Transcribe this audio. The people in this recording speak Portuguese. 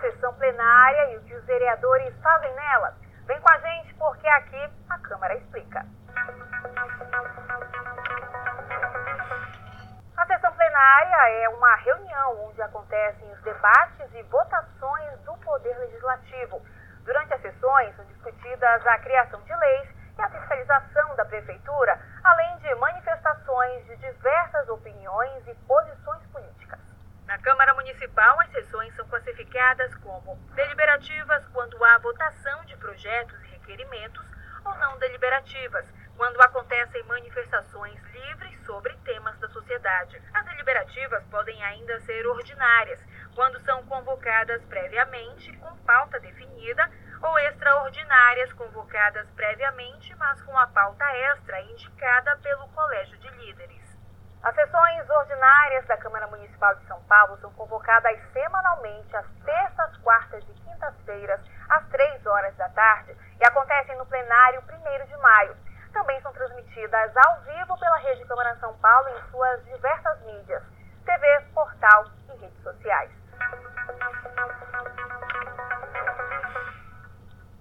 sessão plenária e o que os vereadores fazem nela. Vem com a gente porque aqui a Câmara explica. A sessão plenária é uma reunião onde acontecem os debates e votações do Poder Legislativo. Durante as sessões são discutidas a criação de leis e a fiscalização da Prefeitura, além de manifestações de diversas opiniões e posições políticas. Na Câmara Municipal, as sessões são classificadas como deliberativas quando há votação de projetos e requerimentos ou não deliberativas, quando acontecem manifestações livres sobre temas da sociedade. As deliberativas podem ainda ser ordinárias, quando são convocadas previamente com pauta definida ou extraordinárias convocadas previamente, mas com a pauta extra indicada pelo Colégio de sessões ordinárias da Câmara Municipal de São Paulo são convocadas semanalmente às terças, quartas e quintas-feiras, às três horas da tarde, e acontecem no plenário 1 de maio. Também são transmitidas ao vivo pela Rede Câmara São Paulo em suas diversas mídias, TV, portal